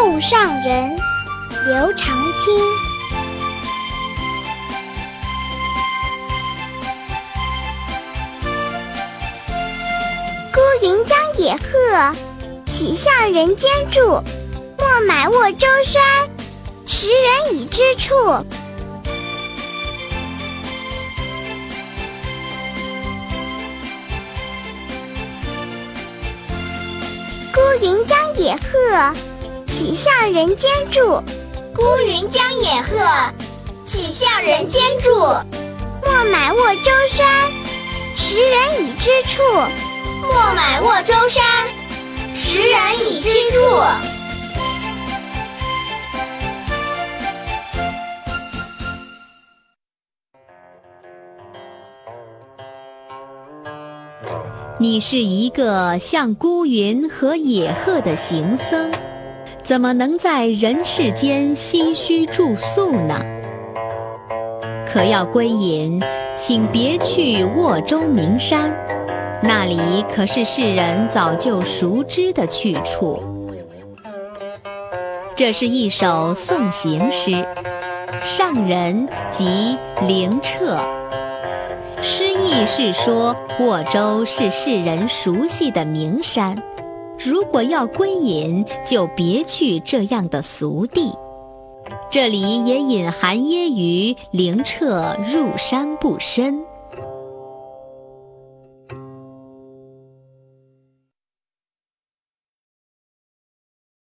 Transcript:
送上人，刘长卿。孤云将野鹤，岂向人间住？莫买沃洲山，时人已知处。孤云将野鹤，岂向人间住？孤云将野鹤，岂向人间住？莫买沃洲山，时人已知处。莫买沃洲山，时人已知处。你是一个像孤云和野鹤的行僧，怎么能在人世间唏嘘住宿呢？可要归隐，请别去沃州名山，那里可是世人早就熟知的去处。这是一首送行诗，上人即灵澈。诗意是说，沃州是世人熟悉的名山，如果要归隐，就别去这样的俗地。这里也隐含揶揄灵澈入山不深。